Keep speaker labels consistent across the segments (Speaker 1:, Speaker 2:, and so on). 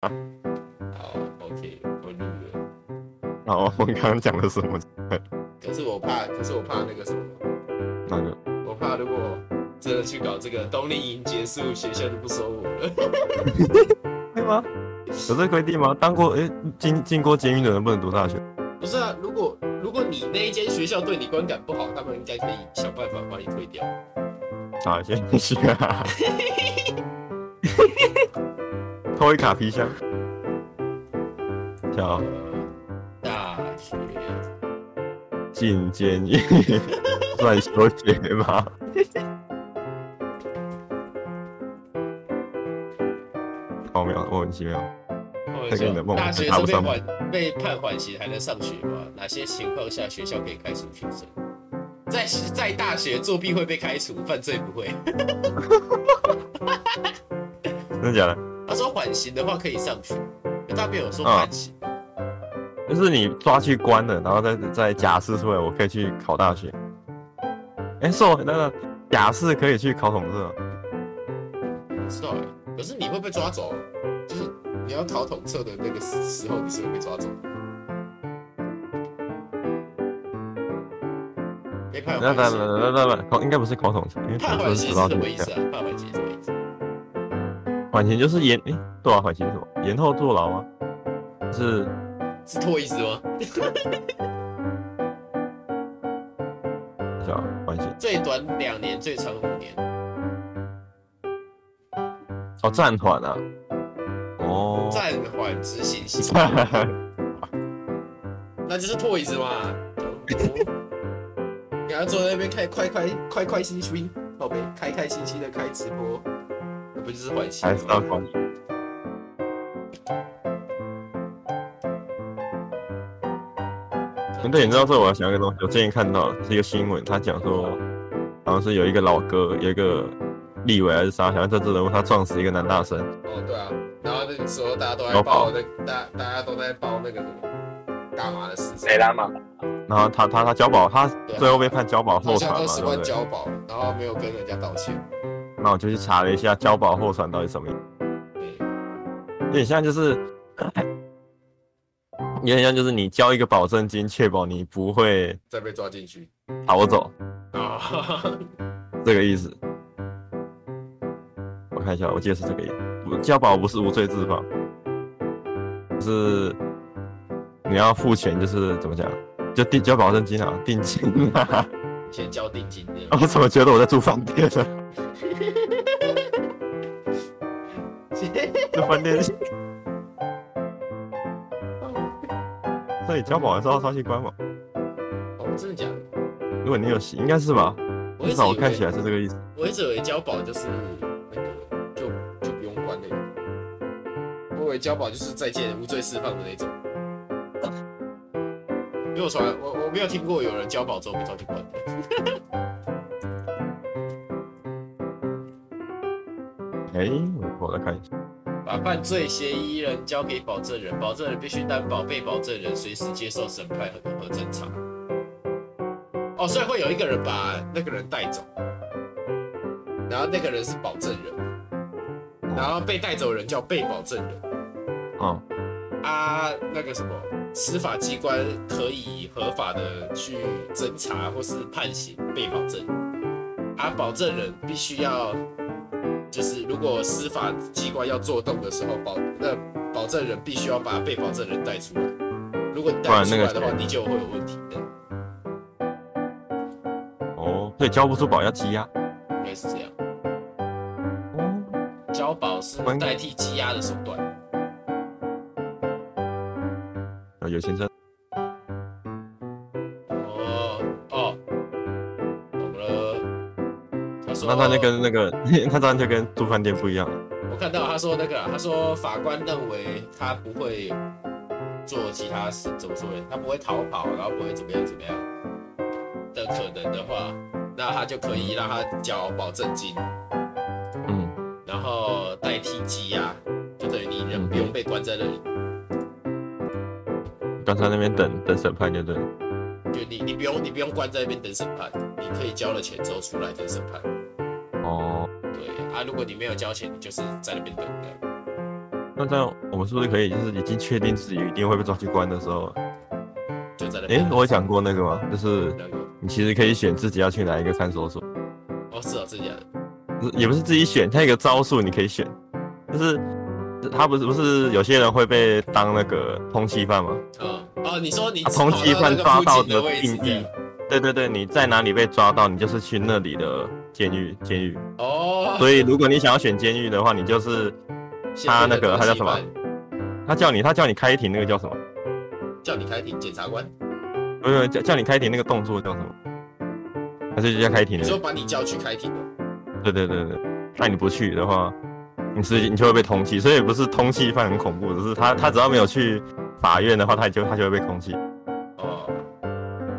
Speaker 1: 好，OK，我录了。
Speaker 2: 好，我们刚刚讲的什么？
Speaker 1: 可是我怕，可是我怕那个什么？
Speaker 2: 那个？
Speaker 1: 我怕如果真的去搞这个冬令营结束，学校就不收我了。
Speaker 2: 会吗？有这规定吗？当过哎，进进过监狱的人不能读大学？
Speaker 1: 不是啊，如果如果你那一间学校对你观感不好，他们应该可以想办法把你退掉。
Speaker 2: 好，谢谢啊。偷一卡皮箱。跳。
Speaker 1: 大学。
Speaker 2: 进监狱。算休学吗？好 妙，莫名其妙。
Speaker 1: 大学生被缓被判缓刑还能上学吗？哪些情况下学校可以开除学生？在在大学作弊会被开除，犯罪不会。
Speaker 2: 真的假的？
Speaker 1: 他说缓刑的话可以上学，他没有说缓刑。
Speaker 2: 就是你抓去关了，然后再再假释出来，我可以去考大学。哎、欸，说那个假释可以去考统测？
Speaker 1: 不知道哎，可是你会被抓走，就是你要考统测的那个时候，你是会被抓走。
Speaker 2: 那那那那那考应该不是考统测，因为
Speaker 1: 判缓刑是什么意思啊？判缓刑什么意思？
Speaker 2: 缓刑就是延哎，多少缓刑是什么？延后坐牢吗？是
Speaker 1: 是拖意思吗？
Speaker 2: 叫缓刑，
Speaker 1: 最短两年，最长五年。
Speaker 2: 哦，暂缓啊。哦。
Speaker 1: 暂缓执行 刑。那就是拖意思吗？给他坐在那边开快快快快心心，宝贝，开开心心的开直播，那不就是缓刑？
Speaker 2: 还是要缓刑？对，你知道这我要想一个东西，我最近看到是一个新闻，他讲说，好像是有一个老哥，有一个立委还是啥，好像政治人物，他撞死一个男大生。
Speaker 1: 哦，对啊，然后那个时候大家都在报那大大家都在报那个什么大麻的事情。谁
Speaker 2: 大麻？然后他他他交保，他最后被判交保候传嘛，
Speaker 1: 交保，然后没有跟人家道歉。
Speaker 2: 那我就去查了一下交保候传到底什么意思。对，有点像就是，有点像就是你交一个保证金，确保你不会
Speaker 1: 再被抓进去
Speaker 2: 逃走
Speaker 1: 啊，
Speaker 2: 这个意思。我看一下，我记得是这个意思。交保不是无罪自放，是你要付钱，就是怎么讲？就定交保证金啊，定金啊，
Speaker 1: 先交定金。
Speaker 2: 我怎么觉得我在住饭店呢？住饭店。那你交保完之后上去关吗？
Speaker 1: 哦，真的假的？
Speaker 2: 如果你有洗，应该是吧？至少我看起来是这个意思。
Speaker 1: 我一直以为交保就是那个，就就不用关那种。我以为交保就是再见无罪释放的那种。因为我从来我我没有听过有人交保之后被抓去关的。
Speaker 2: 哎、欸，我来看一下。
Speaker 1: 把犯罪嫌疑人交给保证人，保证人必须担保被保证人随时接受审判和和侦查。哦，所以会有一个人把那个人带走，然后那个人是保证人，然后被带走人叫被保证人。
Speaker 2: 哦，
Speaker 1: 啊，那个什么。司法机关可以合法的去侦查或是判刑被保证人，而保证人必须要，就是如果司法机关要做动的时候，保那保证人必须要把被保证人带出来。如果你带不出来的话，你就会有问题的。
Speaker 2: 哦，所以交不出保要羁押，
Speaker 1: 应该是这样。哦，交保是代替羁押的手段。
Speaker 2: 啊有先生。那他就跟那个，那当然就跟住饭店不一样。
Speaker 1: 我看到他说那个，他说法官认为他不会做其他事，怎么说呢？他不会逃跑，然后不会怎么样怎么样的可能的话，那他就可以让他交保证金。
Speaker 2: 嗯。
Speaker 1: 然后代替羁押，就等于你人不用被关在那里。
Speaker 2: 刚才那边等等审判就对了，
Speaker 1: 就你你不用你不用关在那边等审判，你可以交了钱之后出来等审判。
Speaker 2: 哦，
Speaker 1: 对啊，如果你没有交钱，你就是在那边等的。
Speaker 2: 那这样我们是不是可以，就是已经确定自己一定会被抓去关的时候，
Speaker 1: 就在那。
Speaker 2: 哎、欸，我有讲过那个吗？就是你其实可以选自己要去哪一个看守所。
Speaker 1: 哦，是啊，自己的。
Speaker 2: 也不是自己选，他有一个招数你可以选，就是他不是不是有些人会被当那个通缉犯吗？
Speaker 1: 哦哦，你说你
Speaker 2: 通缉犯抓到的定义。对对对，你在哪里被抓到，你就是去那里的监狱。监狱
Speaker 1: 哦，
Speaker 2: 所以如果你想要选监狱的话，你就是他那个他叫什么？他叫你他叫你开庭那个叫什么？
Speaker 1: 叫你开庭，检察官。
Speaker 2: 不是叫叫你开庭那个动作叫什么？还是就叫开庭？
Speaker 1: 你说把你叫去开庭的。
Speaker 2: 对对对对，那你不去的话，你是你就会被通缉。所以不是通缉犯很恐怖，只是他他只要没有去法院的话，他就他就会被通缉。哦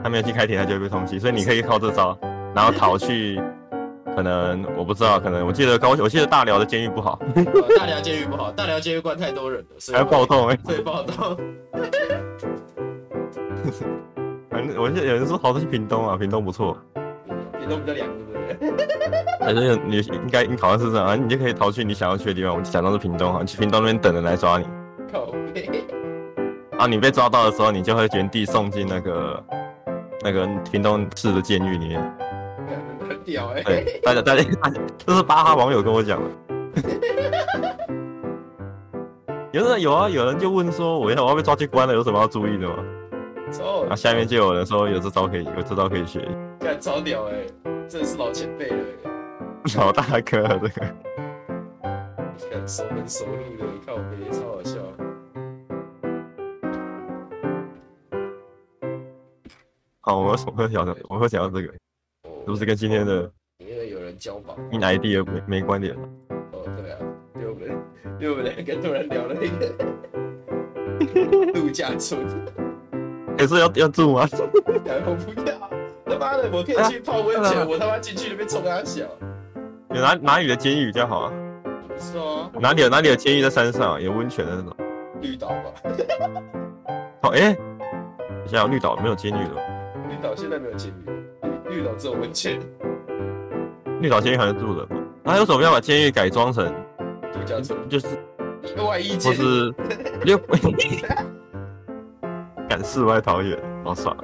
Speaker 2: 他没有去开庭，他就会被通缉，所以你可以靠这招，然后逃去。可能我不知道，可能我记得高，我记得大寮的监狱不好。
Speaker 1: 大寮监狱不好，大寮监狱关太多人了，所以
Speaker 2: 还要暴动哎、欸。
Speaker 1: 对，暴动。
Speaker 2: 反正我记得有人说逃出去屏东啊，屏东不错。
Speaker 1: 屏东比较凉，对不对？
Speaker 2: 反正你应该你好像是这样啊，你就可以逃去你想要去的地方。我假装是屏东啊，你去屏东那边等人来抓你。
Speaker 1: 靠背。
Speaker 2: 啊，你被抓到的时候，你就会原地送进那个。那个屏东市的监狱里面，
Speaker 1: 很屌哎！
Speaker 2: 对，大家大家，这是巴哈网友跟我讲的。有人有啊，有人就问说，我要我要被抓去关了，有什么要注意的吗？
Speaker 1: 超。
Speaker 2: 那下面就有人说，有这招可以，有这招可以学。
Speaker 1: 干超屌哎！真的是老前辈了。
Speaker 2: 老大哥，这个。
Speaker 1: 看熟门熟路的，靠北，超好笑。
Speaker 2: 好，我们会讲的，我们会讲到这个，是不是跟今天的
Speaker 1: 因为有人交往
Speaker 2: ，in ID 没没关联？
Speaker 1: 哦，对啊，因为我们因为我们两个突然聊了一个度假村，
Speaker 2: 也是要要住吗？
Speaker 1: 然后不要，他妈的，我可以去泡温泉，我他妈进去里面冲他小。
Speaker 2: 有哪哪里的监狱比较好啊？
Speaker 1: 不是哦，
Speaker 2: 哪里有哪里有监狱在山上有温泉的那种？
Speaker 1: 绿岛吧。
Speaker 2: 哦，哎，你想想绿岛没有监狱了。
Speaker 1: 绿岛现在没有监狱，绿岛只有温泉。
Speaker 2: 绿岛监狱还是住人吗？那有什么要把监狱改装成
Speaker 1: 度假村？
Speaker 2: 就是
Speaker 1: 一个外衣间，
Speaker 2: 或是 又赶 世外桃源，好爽啊！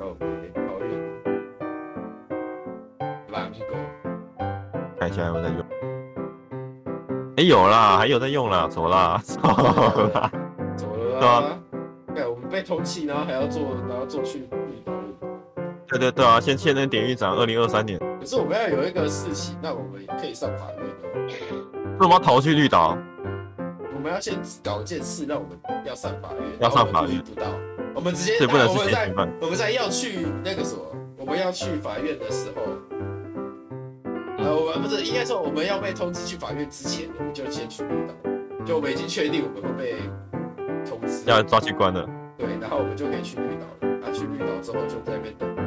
Speaker 1: 哦，桃源，狼狗，
Speaker 2: 看一下有没有在用。哎，有啦，还有在用啦，走啦，走啦，
Speaker 1: 走了啦。对啊，我们被通缉，然后还要做，然后做去。
Speaker 2: 对对对啊，先签那典狱长，二零二三年。
Speaker 1: 可是我们要有一个事情，那我们也可以上法院的。
Speaker 2: 为什么要逃去绿岛？
Speaker 1: 我们要先搞一件事，让我们要上法院。
Speaker 2: 要上法院。
Speaker 1: 不到，我们直接。
Speaker 2: 这不能是
Speaker 1: 我们在我们在要去那个什么，我们要去法院的时候，呃，我们不是应该说我们要被通知去法院之前，我们就先去绿岛。就我们已经确定我们会被通知，
Speaker 2: 要抓去关了。
Speaker 1: 对，然后我们就可以去绿岛了。那去绿岛之后，就在那边等。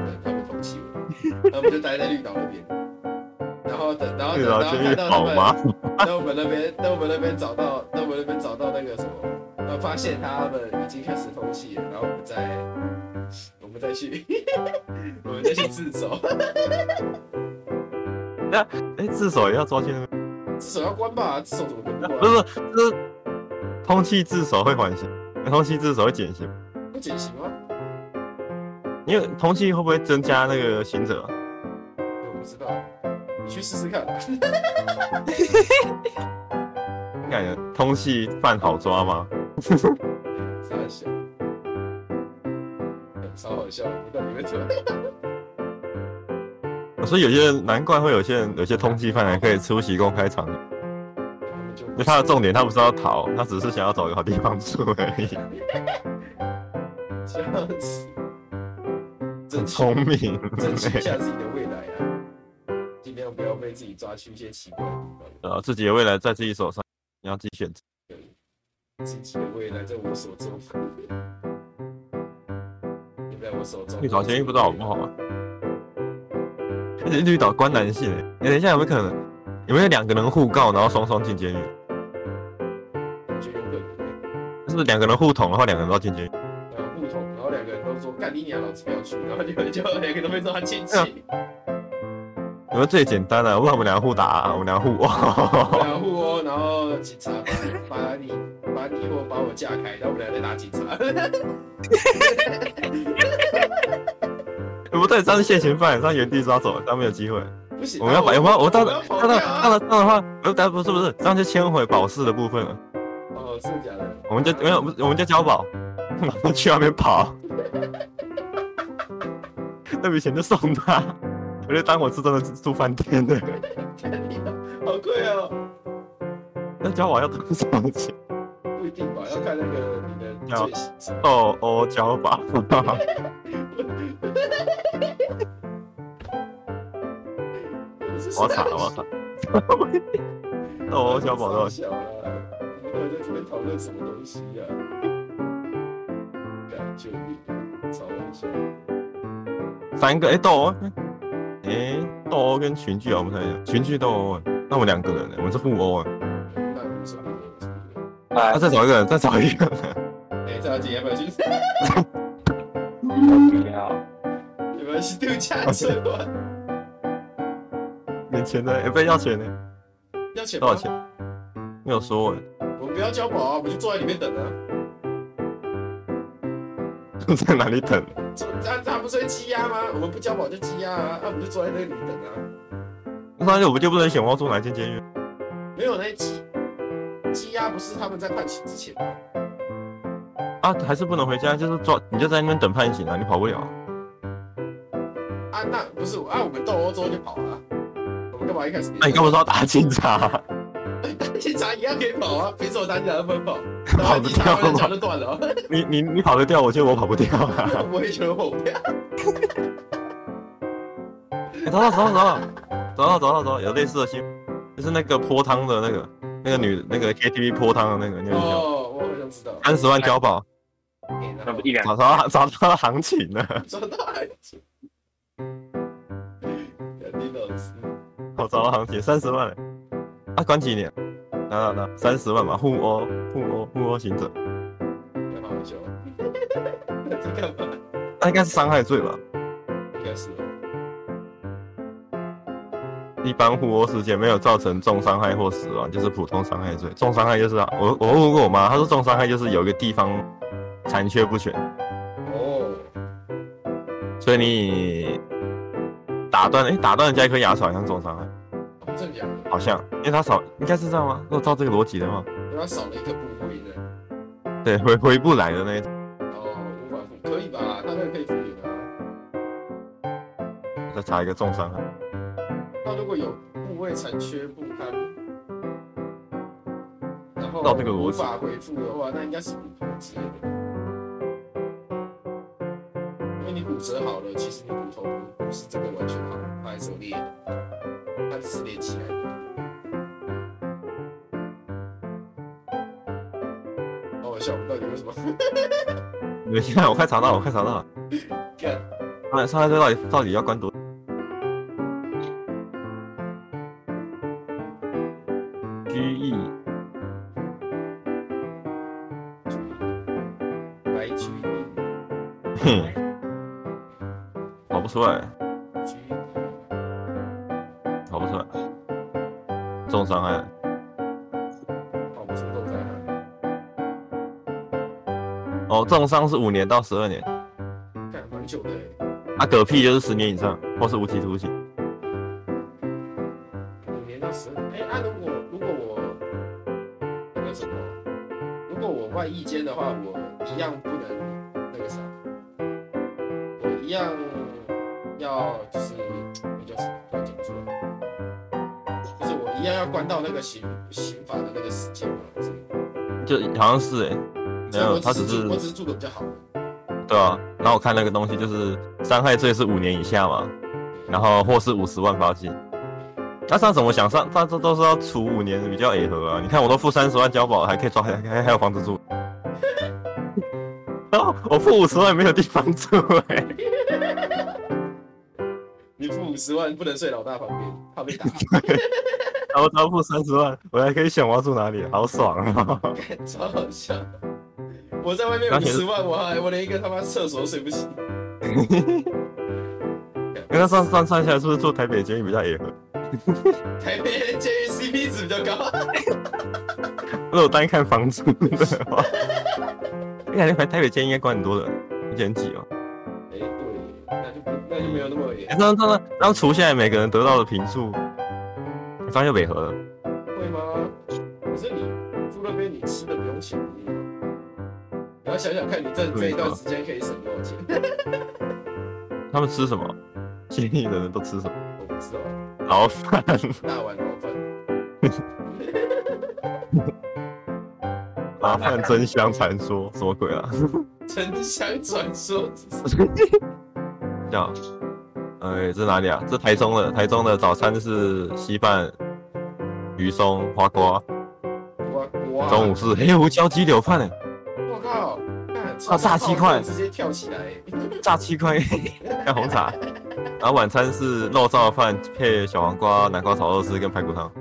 Speaker 1: 然后我们就待在绿岛那边，然后等，然后等，然后看到他们，在我们那边，在我们那边找到，在我们那边找到那个什么，然后发现他们已经开始通气了，然后我们再，我们再去，我们再去自首。
Speaker 2: 那，哎，自首也要抓去那边？
Speaker 1: 自首要关吧？自首怎么关？
Speaker 2: 不是，就是通气自首会缓刑，通气自首会减刑。
Speaker 1: 会减刑吗？
Speaker 2: 因为通缉会不会增加那个行者？
Speaker 1: 我不知道，你去试试看。
Speaker 2: 感觉通缉犯好抓吗？
Speaker 1: 超好笑，超好笑，不知道你们怎么？
Speaker 2: 所以有些人难怪会有些人有些通缉犯还可以出席公开场合，因为他的重点他不是要逃，他只是想要找一个好地方住而已。
Speaker 1: 这样子。
Speaker 2: 很聪明，
Speaker 1: 珍惜一下自己的未来啊！尽量不要被自己抓去一些奇怪的地方。
Speaker 2: 呃，自己的未来在自己手上，你要自己选择。
Speaker 1: 对，自己的未来在我手中，你在我手中。绿岛监狱
Speaker 2: 不知道好不好啊？而且绿岛关男性，你等一下有没有可能？有没有两个人互告，然后双双进监狱？
Speaker 1: 我觉得有可能。
Speaker 2: 就是两个人互捅，然后两个人都要进
Speaker 1: 监狱。你娘，老子不要去，然后你们就两个都被说他亲戚。
Speaker 2: 你们最简单的，我们两个互打，我们两个互殴？
Speaker 1: 两个互殴，然后警察把你把你我架开，然后我们俩再打警察。
Speaker 2: 不对，这是现行犯，他原地抓走，他没有机会。
Speaker 1: 不行，
Speaker 2: 我们要把，要，我当当当当当当的话，呃，但不是不是，这样就牵回保释的部分了。
Speaker 1: 哦，是假的。
Speaker 2: 我们就没有，我们就交保，然后去外面跑。那笔钱就送他，我就当我是真的住饭店的。
Speaker 1: 好贵哦。
Speaker 2: 那交保要多少钱？
Speaker 1: 不一定吧，要看那个你的罪行。
Speaker 2: 哦哦，交保。我惨了，我惨！哦，小宝都
Speaker 1: 小了，你们在这边讨论什么东西呀？感觉你超搞笑。
Speaker 2: 三个哎，斗殴哎，斗殴跟群聚啊，我们太像群聚斗殴，那我们两个人呢，我们是互殴啊。
Speaker 1: 那我们是互殴。
Speaker 2: 啊，再找一个人，再找一个人。
Speaker 1: 哎，再找几个人去？
Speaker 3: 不要。
Speaker 1: 你们是度假村吗？
Speaker 2: 没钱的，也不要钱呢。
Speaker 1: 要钱？
Speaker 2: 多少钱？没有说哎。
Speaker 1: 我们不要交保啊，我们就坐在里面等啊。
Speaker 2: 在哪里等？
Speaker 1: 他他不是会羁押吗？我们不交保就羁押啊，那我们就坐在那里等啊。
Speaker 2: 那我们就不能选我要住哪间监狱？
Speaker 1: 没有那羁羁押不是他们在判刑之前吗？
Speaker 2: 啊，还是不能回家，就是抓你就在那边等判刑啊，你跑不了。
Speaker 1: 啊，那不是啊，我们斗殴之后就跑了。我们干嘛一开始？
Speaker 2: 那你干嘛说要打警察？
Speaker 1: 打警察一样可以跑啊！凭什么打警察都不能跑？
Speaker 2: 跑得掉吗？
Speaker 1: 脚就断了。
Speaker 2: 你你你跑得掉，我觉得我跑不掉啊！
Speaker 1: 我也觉得我跑不掉。
Speaker 2: 找到找到找到找到找到找到有类似的新闻，就是那个泼汤的那个那个女那个 KTV 泼汤的那个，那个
Speaker 1: 哦，我好像知道。
Speaker 2: 三十万交保，
Speaker 3: 那不一两
Speaker 2: 找到找到行情了，
Speaker 1: 找到行情。李老师。
Speaker 2: 我找到行情，三十万了，啊，关几年？拿拿拿，三十万嘛，互殴，互殴，互殴行者。
Speaker 1: 干嘛好笑？那这干嘛？
Speaker 2: 那应该是伤害罪吧？
Speaker 1: 应该是。
Speaker 2: 一般互殴事件没有造成重伤害或死亡，就是普通伤害罪。重伤害就是啊，我我问过我妈，她说重伤害就是有一个地方残缺不全。
Speaker 1: 哦。
Speaker 2: 所以你。打断，哎、欸，打断人家一颗牙齿好像重伤害，
Speaker 1: 正假的？
Speaker 2: 好像，因为他少，应该是这样吗？如果照这个逻辑的话，
Speaker 1: 因为他少了一个部位的，
Speaker 2: 对，回回不来的那一种。
Speaker 1: 哦，无法复，可以吧？他那个可以复原啊。
Speaker 2: 再查一个重伤害。
Speaker 1: 那如果有部位残缺不堪，然后
Speaker 2: 照这个
Speaker 1: 无法恢复的话，那应该是骨头之类的。因为你骨折好了，其实你骨头。不是真的完全好，它还是有裂的，它只是连起来的。想不到你为什么？
Speaker 2: 你现在我快查到了，我快查到了。
Speaker 1: 看，
Speaker 2: 哎，伤害罪到底到底要关多？居易。
Speaker 1: 白居易。
Speaker 2: 哼。跑不出来。跑不出来，重伤害。哦，重伤是五年到十二年。
Speaker 1: 干蛮久的。
Speaker 2: 啊，嗝屁就是十年以上，或是无期徒刑。
Speaker 1: 五年到十二年，哎、欸，那、啊、如果如果我那个什么，如果我外役监的话，我一样不能那个啥，我一样要就是那叫什么？叫怎么说？一样要关到那个刑刑法的那个时间吗？
Speaker 2: 就好像是哎、欸，没有，他只是
Speaker 1: 我只是住的比较好。
Speaker 2: 对啊，然后我看那个东西就是伤害罪是五年以下嘛，然后或是五十万罚金。那上怎么想上？他这都是要处五年比较违和啊！你看我都付三十万交保，还可以抓，还还还有房子住。然 后我付五十万没有地方住哎、欸。
Speaker 1: 你付五十万不能睡老大旁边，怕被打。
Speaker 2: 然后他付三十万，我还可以选我要住哪里，好爽啊！
Speaker 1: 超好笑。我在外面五十万，我还我连一个他妈厕所都睡不起。
Speaker 2: 因为他算算算下来，是不是住台北监狱比较野合？
Speaker 1: 台北监狱 CP 值比较高。
Speaker 2: 如果单看房租的话，你感觉台北监狱应该关很多的，一千几哦。
Speaker 1: 哎、欸，对，那就不那就没有那么严。
Speaker 2: 然后然后然后除下来每个人得到的坪数，你发现违和了。
Speaker 1: 会吗？可是你住那边，你吃的不用钱。你要想想看，你这这一段时间可以省多少钱？
Speaker 2: 他们吃什么？建议的人都吃什么？
Speaker 1: 我不知道。
Speaker 2: 牢饭。
Speaker 1: 大碗牢饭。
Speaker 2: 麻烦真香传说什么鬼啊？
Speaker 1: 真香传说。
Speaker 2: 这样，哎，这哪里啊？这台中的，台中的早餐是稀饭、鱼松、花瓜。
Speaker 1: 花瓜。
Speaker 2: 中午是黑胡椒鸡柳饭哎。啊，炸鸡块
Speaker 1: 直接跳起来。
Speaker 2: 炸鸡块，干红茶。然后晚餐是肉燥饭配小黄瓜、南瓜炒肉丝跟排骨汤，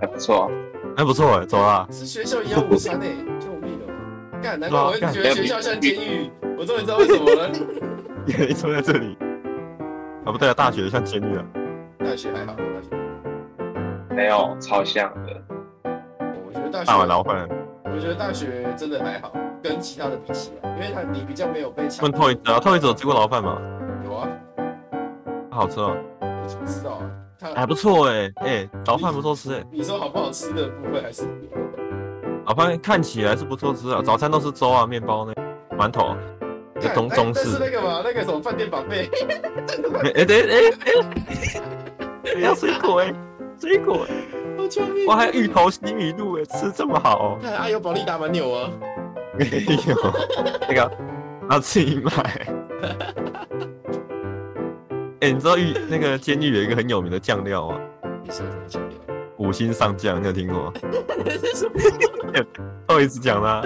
Speaker 3: 还不错。
Speaker 2: 还不错哎，走啦！
Speaker 1: 是学校一样午餐哎，救命哦！干，难怪我觉得学校像监狱，我终于知道为什么了。
Speaker 2: 你坐在这里啊？不对啊，大学像监狱啊。
Speaker 1: 大学还好，大学
Speaker 3: 没有超像的。
Speaker 1: 我觉得大学
Speaker 2: 大碗捞饭。
Speaker 1: 我觉得大学真的还好，跟其他的比起来，因为他你比较没有被抢。
Speaker 2: 问透一次啊，透一次有吃过牢饭吗？
Speaker 1: 有啊，
Speaker 2: 好吃哦。
Speaker 1: 我怎么知道啊？
Speaker 2: 还不错哎哎，捞饭不错吃哎。
Speaker 1: 你说好不好吃的部分还是？
Speaker 2: 捞饭看起来是不错吃啊，早餐都是粥啊、面包那馒头，就中中式。
Speaker 1: 是那个嘛，那个什么饭店宝贝。
Speaker 2: 哎哎哎哎，要水果哎，水果。我还有芋头西米露哎，吃这么好。
Speaker 1: 看阿，有保利达蛮牛啊。
Speaker 2: 没有，那个要自己买。哎、欸，你知道狱那个监狱有一个很有名的酱料吗？
Speaker 1: 你说什么酱料？
Speaker 2: 五星上将，你有听过吗？
Speaker 1: 那是什么？
Speaker 2: 后一次讲啦。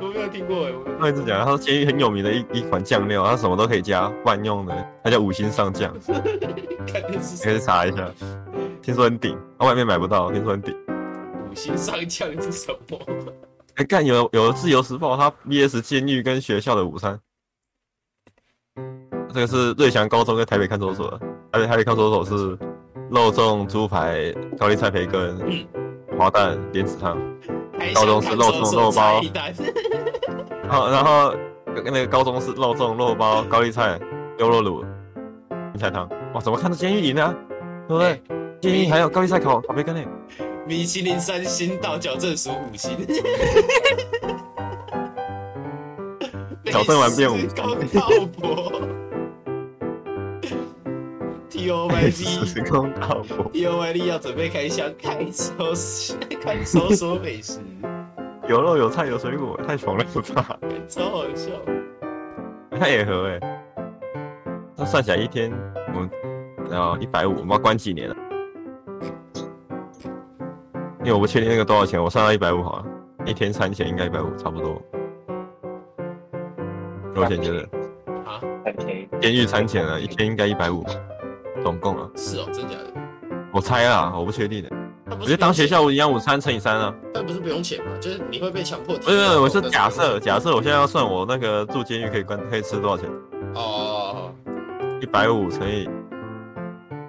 Speaker 1: 我没有听过哎。
Speaker 2: 后一次讲，他说监狱很有名的一一款酱料，它什么都可以加，万用的，它叫五星上将。
Speaker 1: 看电视。
Speaker 2: 可以查一下，听说很顶，外面买不到，听说很顶。
Speaker 1: 五星上将是什么？
Speaker 2: 哎、欸，干有有自由时报，他 VS 监狱跟学校的午餐。这个是瑞祥高中跟台北看守所，台北台北看守所是肉粽、猪排、高丽菜培根、滑蛋、莲子汤。高中是肉粽、肉包。然后然后那个高中是肉粽、肉包、高丽菜、优酪乳、青菜汤。哇，怎么看到监狱里呢？对不对？监狱还有高丽菜烤烤培根呢。
Speaker 1: 米其林三星到矫正署五星。
Speaker 2: 矫正完变 五星。
Speaker 1: T O Y D，
Speaker 2: 时空倒播。
Speaker 1: T O Y D 要准备开箱，开收开收说美食，
Speaker 2: 有肉有菜有水果，太爽了吧！
Speaker 1: 超好笑，
Speaker 2: 太野合哎！那算起来一天，我们然后一百五，我们要关几年了？因为我不确定那个多少钱，我算到一百五好了，一天餐钱应该一百五差不多。多少钱觉得？
Speaker 1: 啊？
Speaker 3: 很便宜。
Speaker 2: 监狱餐钱啊，一天应该一百五。总共啊？
Speaker 1: 是哦，真假的？
Speaker 2: 我猜啊，我不确定的。我觉得当学校营养午餐乘以三啊。
Speaker 1: 但不是不用钱嘛？就是你会被强迫。
Speaker 2: 不是，我是假设，假设我现在要算我那个住监狱可以关可以吃多少钱？
Speaker 1: 哦，
Speaker 2: 一百五乘以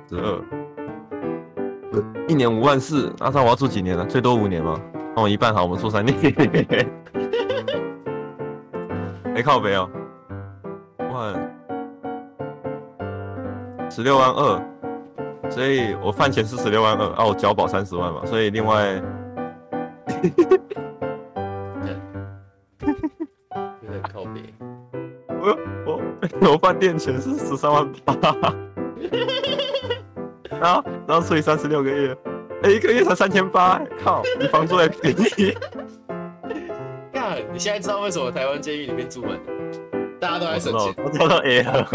Speaker 2: 十二，一年五万四。那这样我要住几年呢？最多五年吗？那我一半好，我们住三年。没靠北哦。万。十六万二，所以我饭钱是十六万二啊，我交保三十万嘛，所以另外，
Speaker 1: 有点靠北。
Speaker 2: 我我我饭店钱是十三万八，然 后然后除以三十六个月，哎，一个月才三千八，靠，比房租还便宜。
Speaker 1: 干，你现在知道为什么台湾监狱里面住满，大家都在省钱，
Speaker 2: 我知道，哎呀，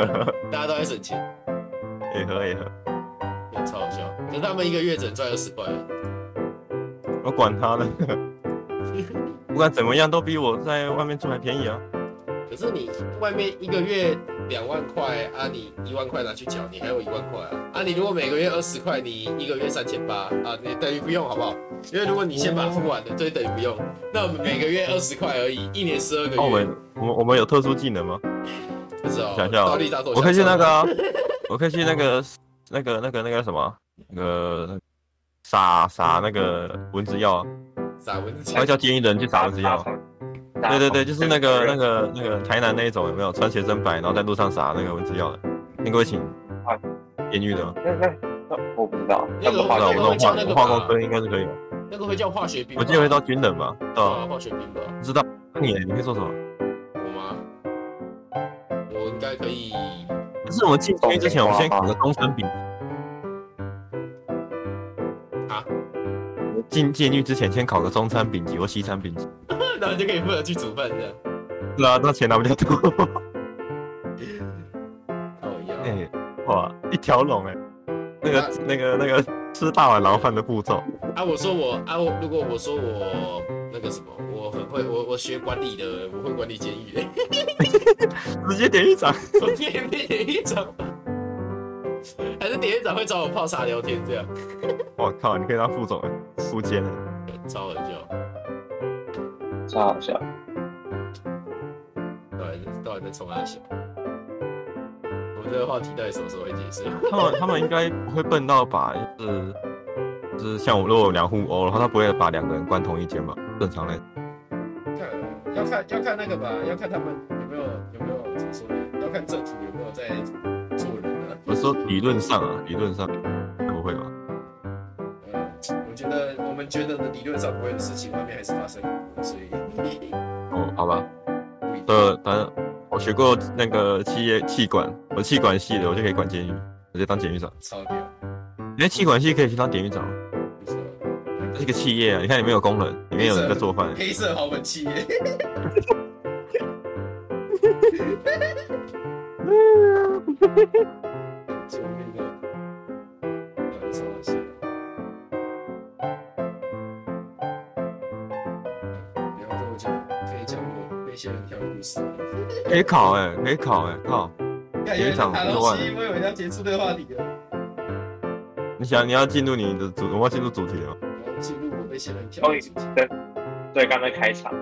Speaker 1: 大家都在省钱。
Speaker 2: ，A 喝 A 喝，
Speaker 1: 也超好笑。可是他们一个月只能赚二十块。
Speaker 2: 我管他呢，不管怎么样都比我在外面住还便宜啊。
Speaker 1: 可是你外面一个月两万块啊，你一万块拿去缴，你还有一万块啊。啊，你如果每个月二十块，你一个月三千八啊，你等于不用好不好？因为如果你先把它付完了，就等于不用。那我们每个月二十块而已，一年十二个月。
Speaker 2: 我们我们我们有特殊技能吗？
Speaker 1: 不知道。
Speaker 2: 想笑。我可以去那个啊。我可以去那个、那个、那个、那个什么，那个撒撒那个蚊子药啊，
Speaker 1: 撒蚊子
Speaker 2: 他会叫监狱的人去撒蚊子药。对对对，就是那个那个那个台南那一种有没有穿学生白，然后在路上撒那个蚊子药的？那个会请监狱的吗？
Speaker 3: 那那那我不知道，
Speaker 1: 那个化那个会叫那个
Speaker 2: 化工科应该是可以。
Speaker 1: 那个会叫化学兵，
Speaker 2: 我记得会叫军人吧？
Speaker 1: 对啊，化学兵吧？
Speaker 2: 不知道。那你你可以做什么？
Speaker 1: 我吗？我应该可以。
Speaker 2: 可是我们进监狱之前，我们先考个终身丙。进监狱之前，先考个中餐丙级或西餐丙级，
Speaker 1: 然后就可以负责去煮饭这样。
Speaker 2: 是啊，那钱拿比较多。
Speaker 1: 哦一样。
Speaker 2: 哎，哇，一条龙哎，那个那个那个吃大碗牢饭的步骤。
Speaker 1: 啊，我说我啊，我如果我说我那个什么，我很会，我我学管理的，我会管理监狱，
Speaker 2: 直接典狱长，
Speaker 1: 我可以变典狱长吗？还是典狱长会找我泡茶聊天这样？
Speaker 2: 我靠，你可以当副总，副监，
Speaker 1: 超好笑，
Speaker 3: 超好笑。
Speaker 1: 到底到底在冲哪笑？我们这个话题到底什么时候会结束？
Speaker 2: 他们他们应该不会笨到把就是。就是像我，如果有两互殴的话，他不会把两个人关同一间吧？正常来
Speaker 1: 看，要看要看那个吧，要看他们有没有有没有怎么说呢？要看政府有没有在
Speaker 2: 说理论上啊，理论上不会吧？
Speaker 1: 嗯，我觉得我们觉得的理论上不会的事情，外面还是发生，所以
Speaker 2: 哦，好吧。呃，反正我学过那个企业气管，我气管系的，我就可以管监狱，我就当监狱长。
Speaker 1: 超屌！
Speaker 2: 因为企管系可以去当典狱长。这是个企业啊！你看里面有工人，里面有人在做饭。
Speaker 1: 黑色豪门企业。可以
Speaker 2: 考哎，可以考哎，靠！
Speaker 1: 典狱长多万。我以为要结束这个话题了。
Speaker 2: 你想你要进入你的主，我们要进入主题了。
Speaker 1: 进入我被仙人跳的主题。
Speaker 3: 对，对，刚才开场。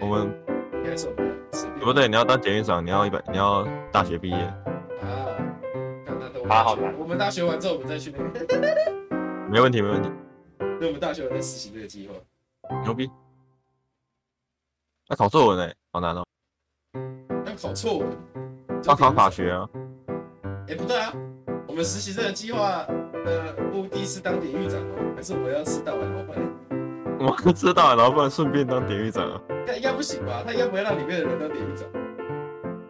Speaker 2: 我们
Speaker 1: 应该是我们。
Speaker 2: 不对，你要当典狱长，你要一百，你要大学毕业。
Speaker 1: 啊，都。
Speaker 3: 好好难。
Speaker 1: 我们大学完之后，我们再去那个。
Speaker 2: 没问题，没问题。
Speaker 1: 那我们大学有在实习这个计划。
Speaker 2: 牛逼。要考作文哎，好难哦。
Speaker 1: 要考作文。
Speaker 2: 要考法学啊。
Speaker 1: 哎，不对啊，我们实习这个计划的目的是当典狱长哦。还是我要吃大碗老板？
Speaker 2: 我要吃大碗牢饭，顺便当典狱长啊？
Speaker 1: 应该不行吧？他应该不会让里面的人当典狱长。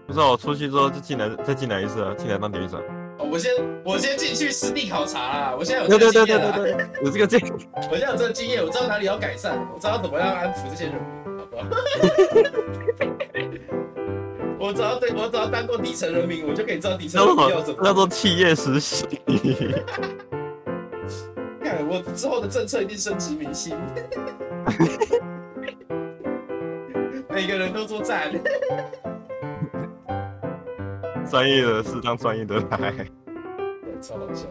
Speaker 2: 不知道我出去之后就进来，再进来一次啊，进来当典狱长。
Speaker 1: 哦，我先我先进去实地考察啦。我现在有
Speaker 2: 这个经验了，有这个经验。
Speaker 1: 我现在有这个经验，我知道哪里要改善，我知道怎么样安抚这些人民，好不好？我只要对我只要当过底层人民，我就可以知道底层人民要怎么。
Speaker 2: 叫做企业实习。
Speaker 1: 看我之后的政策一定升职民心，每个人都做战，
Speaker 2: 专业的事当专业的来，
Speaker 1: 超好笑。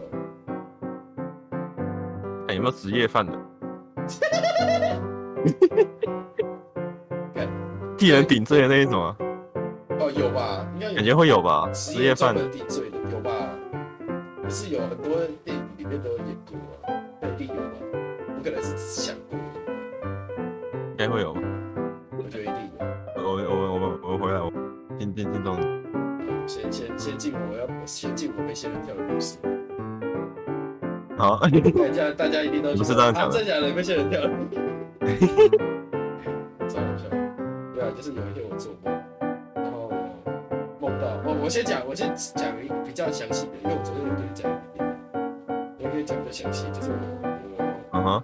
Speaker 2: 哎，有没有职业犯的？替人顶罪的那一种啊？
Speaker 1: 哦，有吧？应该有。
Speaker 2: 感觉会有吧？职业犯
Speaker 1: 的顶罪的有吧？不是有很多电影里面都有演过啊。一定有吧？我可能是只是想过，
Speaker 2: 应该会有吧？
Speaker 1: 我觉得一定有。
Speaker 2: 我我我我我回来，我进进进中。
Speaker 1: 先先先进我要先进我被仙人跳的故事。
Speaker 2: 好，
Speaker 1: 大家大家一定都
Speaker 2: 不是这样讲的，
Speaker 1: 真假的被仙人跳。超好笑。对啊，就是有一天我做梦，我我先讲我先讲一个比较详细的，因为我昨天有跟你讲一点，我可以讲比较详细，就是我。
Speaker 2: 嗯哼，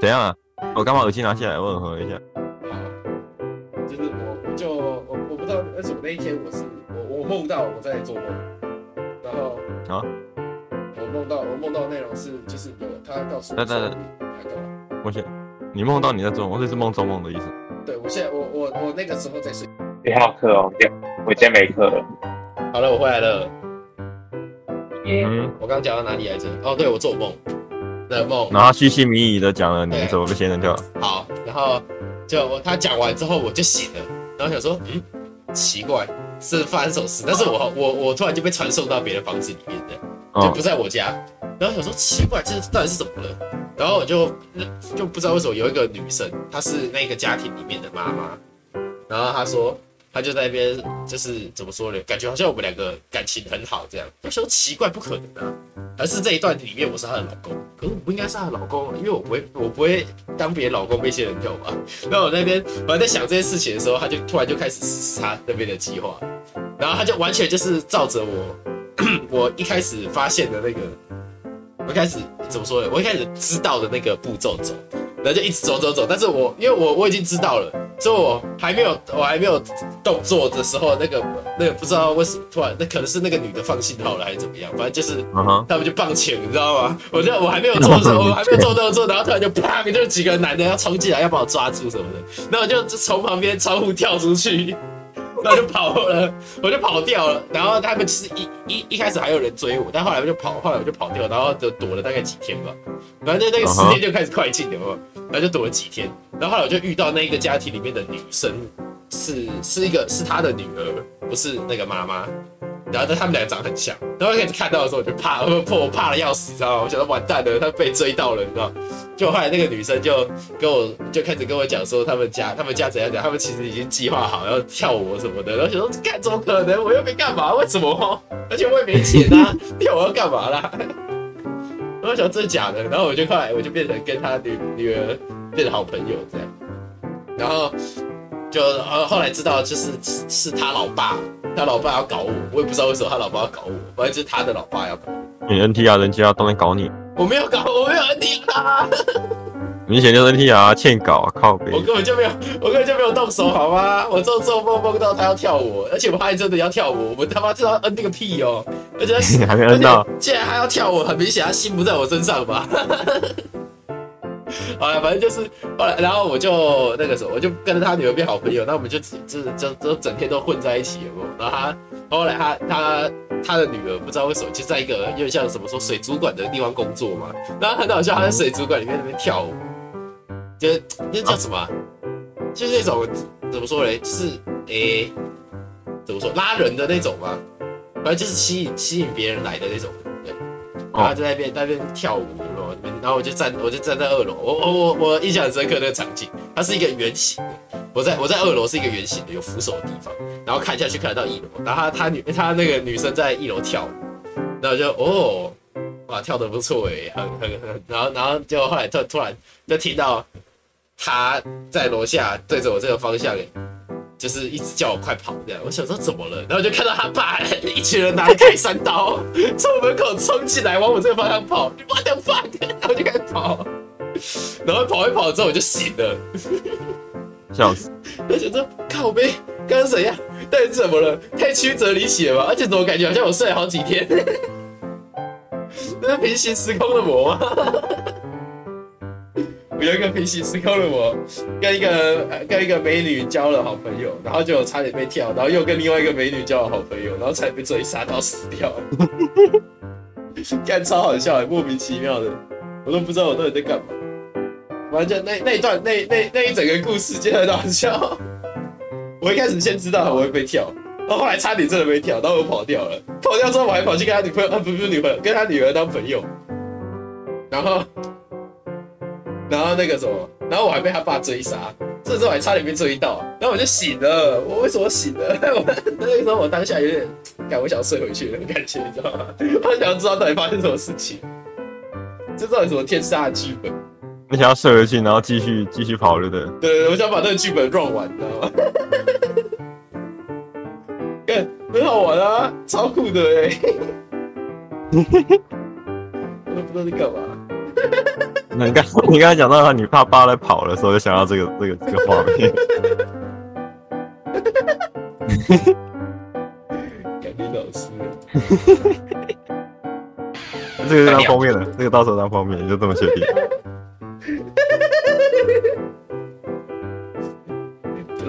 Speaker 2: 怎样啊？我刚把耳机拿下来，我问一下。
Speaker 1: 好，就是我，我就我我不知道为什么那一天我是我我梦到我在做梦，然后啊，我梦到我梦到内容是就是有他告诉我，对对对，他干嘛？
Speaker 2: 我想你梦到你在做梦，我这是梦中梦的意思。
Speaker 1: 对，我现在我我我那个时候在睡。
Speaker 3: 你还有课哦，我今天没课了。
Speaker 1: 好了，我回来了。
Speaker 2: 嗯，
Speaker 1: 我刚讲到哪里来着？哦，对，我做梦的梦，
Speaker 2: 然后巨细靡遗的讲了你怎么被仙人跳。
Speaker 1: 好，然后就他讲完之后我就醒了，然后想说，嗯，奇怪，是发生什么事？但是我我我突然就被传送到别的房子里面的，就不在我家。然后想说奇怪，这到底是怎么了？然后我就就不知道为什么有一个女生，她是那个家庭里面的妈妈，然后她说她就在那边就是怎么说呢？感觉好像我们两个感情很好这样。我说奇怪，不可能啊！而是这一段里面我是她的老公，可是我不应该是她的老公，因为我不会我不会当别人老公被仙人跳吧？然后我那边我还在想这件事情的时候，她就突然就开始实施她那边的计划，然后她就完全就是照着我 我一开始发现的那个。我一开始怎么说呢？我一开始知道的那个步骤走，然后就一直走走走。但是我因为我我已经知道了，所以我还没有我还没有动作的时候，那个那个不知道为什么突然，那可能是那个女的放信号了还是怎么样，反正就是他们就棒球，你知道吗？我就我还没有做的时候，我还没有做动作，然后突然就啪，就几个男的要冲进来要把我抓住什么的，然后我就从旁边窗户跳出去。然后就跑了，我就跑掉了。然后他们其实一一一开始还有人追我，但后来我就跑，后来我就跑掉，然后就躲了大概几天吧。反正那个时间就开始快进，了嘛？然后就躲了几天。然后后来我就遇到那一个家庭里面的女生，是是一个是他的女儿，不是那个妈妈。然后但他们俩长得很像，然后开始看到的时候我就怕，我怕我怕的要死，你知道吗？我想说完蛋了，他被追到了，你知道？就后来那个女生就跟我就开始跟我讲说，他们家他们家怎样怎样，他们其实已经计划好要跳我什么的。然后想说，干怎么可能？我又没干嘛，为什么？而且我也没钱啊，跳我要干嘛啦？然后想真的假的？然后我就后来我就变成跟他女女儿变成好朋友这样，然后就呃后来知道就是是他老爸。他老爸要搞我，我也不知道为什么他老爸要搞我，反正就是他的老爸要搞我。
Speaker 2: 你 NTR 人家要当面搞你，
Speaker 1: 我没有搞，我没有 NTR。
Speaker 2: 明显就是 NTR 欠搞，靠北。
Speaker 1: 我根本就没有，我根本就没有动手，好吗？我做做梦梦到他要跳我，而且我还真的要跳我，我他妈知道摁那个屁哦、喔，而且他
Speaker 2: 还没摁到，
Speaker 1: 竟然还要跳我，很明显他心不在我身上吧。好了，反正就是后来，然后我就那个时候，我就跟着他女儿变好朋友，那我们就就就就整天都混在一起有没有。然后他后来他他他的女儿不知道为什么就在一个有点像什么说水族馆的地方工作嘛，然后很好笑，他在水族馆里面那边跳舞，就是那叫什么、啊？就是那种怎么说嘞？就是诶、欸，怎么说拉人的那种嘛，反正就是吸引吸引别人来的那种。对然后就在那边在那边跳舞，然后我就站我就站在二楼，我我我我印象很深刻那个场景，它是一个圆形的，我在我在二楼是一个圆形的有扶手的地方，然后看下去看得到一楼，然后他他女他那个女生在一楼跳，然后就哦哇跳得不错哎，很很很，然后然后就后来突突然就听到他在楼下对着我这个方向。就是一直叫我快跑这样，我想说怎么了，然后就看到他爸一群人拿着开山刀 从我门口冲进来，往我这个方向跑，我的妈！然后就开始跑，然后跑一跑之后我就醒了，
Speaker 2: 笑死！
Speaker 1: 我想说靠背，刚刚谁呀？到底怎么了？太曲折离奇了吧？而且怎么感觉好像我睡了好几天？那是平行时空的我吗？有一个平行时空的我，跟一个跟一个美女交了好朋友，然后就差点被跳，然后又跟另外一个美女交了好朋友，然后才被追杀到死掉，干超好笑，莫名其妙的，我都不知道我到底在干嘛。反正那那一段那那那一整个故事就很好笑。我一开始先知道我会被跳，然后后来差点真的被跳，然后我跑掉了。跑掉之后我还跑去跟他女朋友，啊不是女朋友，跟他女儿当朋友，然后。然后那个什么，然后我还被他爸追杀，这时候我还差点被追到，然后我就醒了。我为什么醒了？我那个时候我当下有点，感我想睡回去的感觉，你知道吗？我想知道到底发生什么事情，这到底什么天杀的剧本？
Speaker 2: 你想要睡回去，然后继续继续跑，对不对？
Speaker 1: 对，我想把那个剧本 run 完，你知道吗？看，很好玩啊，超酷的哎、欸！我都不知道在干嘛。
Speaker 2: 你刚你刚才讲到他，你怕爸来跑的时候，就想到这个这个这个画面。
Speaker 1: 感觉老师，
Speaker 2: 这个是当封面的，这个到时候当封面，就这么确定。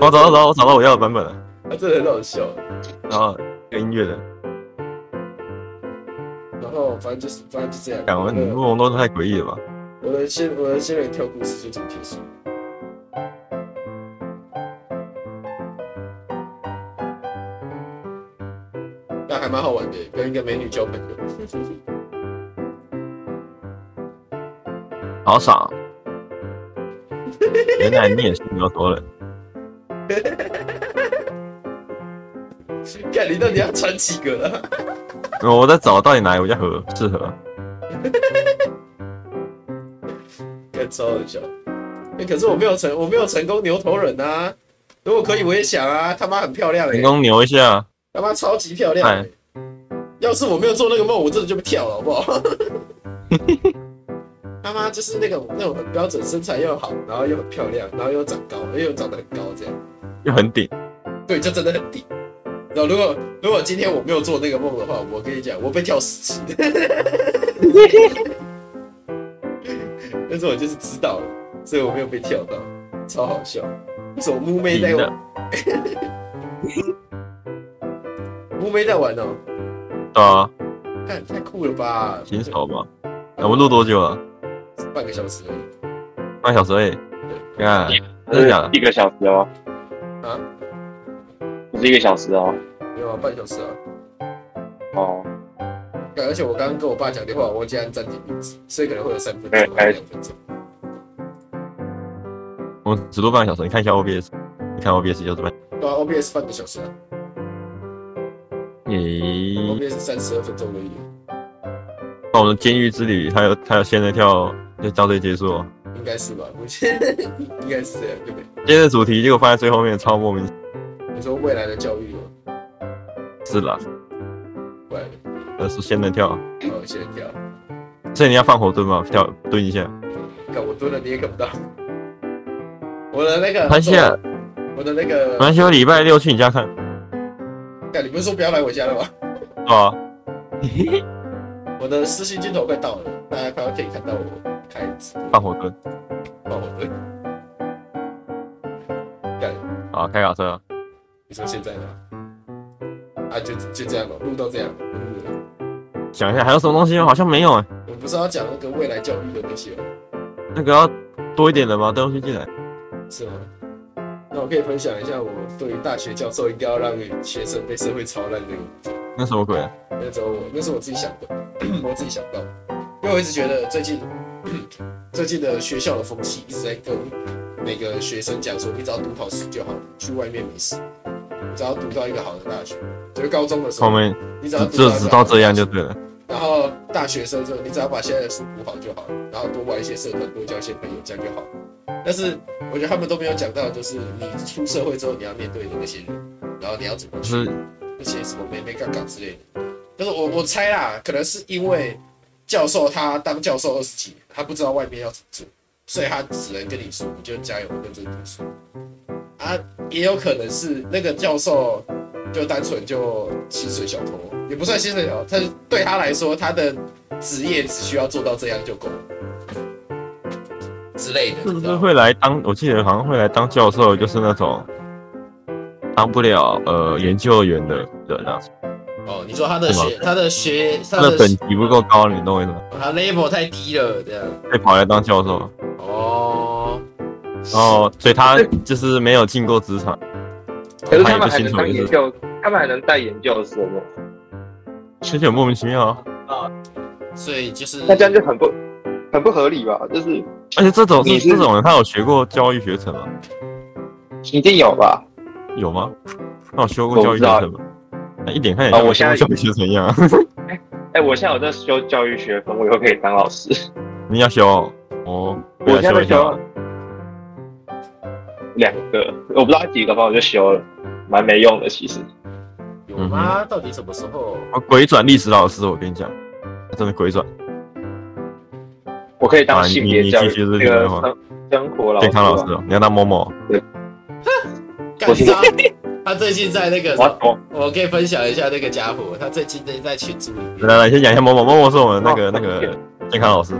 Speaker 2: 我找到找到我找到我要的版本了，
Speaker 1: 啊真的很好笑。
Speaker 2: 然后有音乐的。
Speaker 1: 然后反正就是，反正就这样。
Speaker 2: 讲完，你梦龙都太诡异了吧？
Speaker 1: 我的仙，我的仙人跳故事就这么结束。但还蛮好玩的，跟一个美女交朋友。
Speaker 2: 好爽！原来你也是牛头人。
Speaker 1: 看你到底要穿几个了？
Speaker 2: 我在找到底哪一个比较合适合。
Speaker 1: 看超好笑。哎、欸，可是我没有成，我没有成功牛头人啊！如果可以，我也想啊！他妈很漂亮、欸，
Speaker 2: 成功牛一下。
Speaker 1: 他妈超级漂亮、欸！要是我没有做那个梦，我真的就被跳了，好不好？他妈就是那个那种很标准，身材又好，然后又很漂亮，然后又长高，又长得很高，这样
Speaker 2: 又很顶。
Speaker 1: 对，就真的很顶。然后如果如果今天我没有做那个梦的话，我跟你讲，我被跳十次。但是我就是知道了，所以我没有被跳到，超好笑。是我木妹在玩，木妹在玩哦。
Speaker 2: 对啊，
Speaker 1: 看太酷了吧！
Speaker 2: 新手嘛，我们录多久啊？
Speaker 1: 半个小时而已。
Speaker 2: 半小时而已。对，看，真的假的？
Speaker 3: 一个小时哦。
Speaker 1: 啊？
Speaker 3: 不是一个小时哦。
Speaker 1: 没有啊，半小时啊。
Speaker 3: 哦。
Speaker 1: 而且我刚刚跟我爸讲电话，我忘记按暂停名字，所以可能会有三分钟、两分钟。
Speaker 2: 我只录半个小时，你看一下 OBS，你看 OBS 就是半。
Speaker 1: 对啊，OBS 半个小时啊。
Speaker 2: 咦，
Speaker 1: 后面是三十二分钟而已。
Speaker 2: 那我们监狱之旅还有还有现在跳就到这结束了？
Speaker 1: 应该是吧，我觉得 应该是这样，对不对？
Speaker 2: 今天的主题结果放在最后面，超莫名。
Speaker 1: 你说未来的教育吗？
Speaker 2: 是啦。
Speaker 1: 未来的。
Speaker 2: 那是仙人跳。
Speaker 1: 哦，仙人跳。
Speaker 2: 所以你要放火蹲吗？跳蹲一下。
Speaker 1: 看我蹲了你也看不到。我的那个。
Speaker 2: 关系啊。
Speaker 1: 我的那个。
Speaker 2: 关系，我礼拜六去你家看。
Speaker 1: 你不是说不要来我家了吗？
Speaker 2: 啊，
Speaker 1: 我的私信镜头快到了，大家快要可以看到我开
Speaker 2: 放火蹲，
Speaker 1: 放火蹲，干，
Speaker 2: 好开卡车。
Speaker 1: 你说现在吗？啊，就就这样吧，录到这样，
Speaker 2: 想一下还有什么东西吗？好像没有哎。
Speaker 1: 我们不是要讲那个未来教育的那些吗？
Speaker 2: 那个要多一点的吗？东西进来。
Speaker 1: 是吗？那我可以分享一下我对于大学教授应该要让学生被社会操烂那个。
Speaker 2: 那什么鬼啊？
Speaker 1: 那时候我那是我自己想的，我自己想到，因为我一直觉得最近 最近的学校的风气一直在跟每个学生讲说，你只要读好书就好，去外面没事，你只要读到一个好的大学，就是高中的时候，你只要
Speaker 2: 就知道这样就对了。
Speaker 1: 然后大学生之后，你只要把现在的书读好就好了，然后多玩一些社团，多交一些朋友，这样就好。但是我觉得他们都没有讲到，就是你出社会之后你要面对的那些人，然后你要怎么去那些什么妹妹杠杠之类的。但是我我猜啦，可能是因为教授他当教授二十几年，他不知道外面要怎么做，所以他只能跟你说，你就加油认真读书。啊，也有可能是那个教授就单纯就薪水小偷，也不算薪水小偷，他对他来说，他的职业只需要做到这样就够了。之类的，是不是
Speaker 2: 会来当？我记得好像会来当教授，就是那种当不了呃研究员的人啊。
Speaker 1: 哦，你说他的学，他的学，
Speaker 2: 他的等级不够高，你懂我意思吗？
Speaker 1: 他 level 太低了，这样。
Speaker 2: 被跑来当教授。
Speaker 1: 哦。
Speaker 2: 所以他就是没有进过职场。
Speaker 3: 可是他们还能当研究，他们还能带研究生哦？
Speaker 2: 其实很莫名其妙
Speaker 1: 啊。所以就是。
Speaker 3: 那这样就很不。很不合理吧？就是，
Speaker 2: 而且这种你这种人，他有学过教育学程吗？
Speaker 3: 一定有吧？
Speaker 2: 有吗？他有修过教育学程吗？一点看也像我现在教育学程一样。
Speaker 3: 哎 哎，我现在有在修教育学分，我以后可以当老师。
Speaker 2: 你要修哦？
Speaker 3: 我现在在修两个，我不知道他几个吧，我就修了，蛮没用的其实。
Speaker 1: 有吗？到底什么时候？
Speaker 2: 啊鬼转历史老师，我跟你讲，真的鬼转。
Speaker 3: 我可以当性别教育那个生生活老师，
Speaker 2: 健康老师哦。你要当某某？
Speaker 3: 对。
Speaker 1: 干啥？他最近在那个，我我可以分享一下那个家伙，他最近在在群组里。
Speaker 2: 来来，先讲一下某某，某某是我们那个那个健康老师。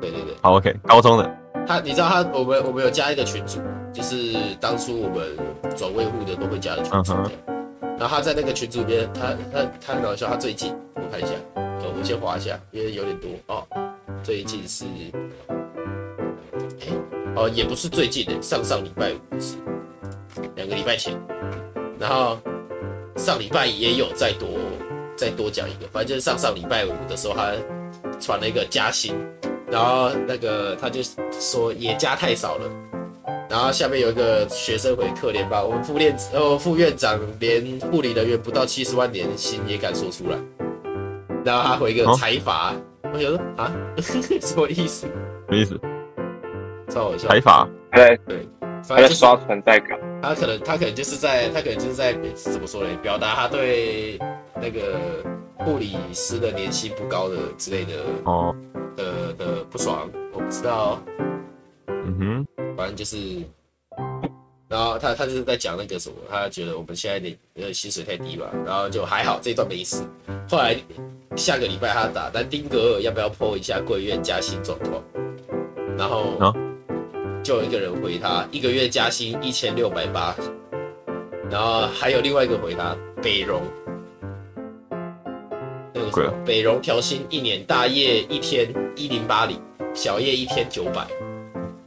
Speaker 1: 对对对。
Speaker 2: 好，OK，高中的。
Speaker 1: 他，你知道他，我们我们有加一个群组，就是当初我们转位户的都会加的群组。然后他在那个群组里边，他他他很搞笑，他最近我看一下，呃，我先划一下，因为有点多哦。最近是，哎，哦，也不是最近的，上上礼拜五是两个礼拜前，然后上礼拜也有再多再多讲一个，反正就是上上礼拜五的时候，他传了一个加薪然后那个他就说也加太少了，然后下面有一个学生回可怜吧，我们副院呃副院长连护理人员不到七十万年薪也敢说出来，然后他回一个财阀，哦、我想说啊，什么意思？
Speaker 2: 什么意思？
Speaker 1: 超好笑。
Speaker 2: 财阀？
Speaker 3: 对
Speaker 1: 对，
Speaker 3: 他在刷存在感。
Speaker 1: 他可能他可能就是在他可能就是在怎么说呢？表达他对那个护理师的年薪不高的之类的
Speaker 2: 哦。
Speaker 1: 的的不爽，我不知道。
Speaker 2: 嗯哼，
Speaker 1: 反正就是，然后他他就是在讲那个什么，他觉得我们现在的呃薪水太低吧，然后就还好这一段没事。后来下个礼拜他打但丁格尔要不要 po 一下贵院加薪状况？然后就有一个人回他一个月加薪一千六百八，然后还有另外一个回他北荣。北荣调薪一年，大夜一天一零八零，小夜一天九百。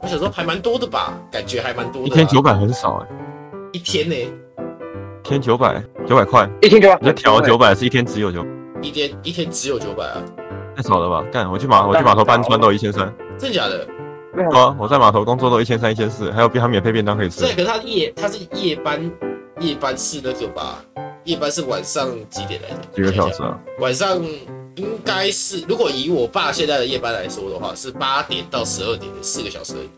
Speaker 1: 我想说还蛮多的吧，感觉还蛮多的。
Speaker 2: 一天九百很少哎、欸，
Speaker 1: 一天呢？
Speaker 2: 一天九百九百块，
Speaker 3: 一天九百。
Speaker 2: 你在调九百是一天只有九？
Speaker 1: 一天一天只有九百啊？
Speaker 2: 太少了吧？干，我去码我去码头搬砖都一千三，
Speaker 1: 真的假的？
Speaker 2: 对啊，我在码头工作都一千三一千四，还有还免费便当可以吃。
Speaker 1: 对，可是他夜他是夜班，夜班是那个吧？夜班是晚上几点来着？
Speaker 2: 几个小时啊？
Speaker 1: 晚上应该是，如果以我爸现在的夜班来说的话，是八点到十二点的四个小时而已。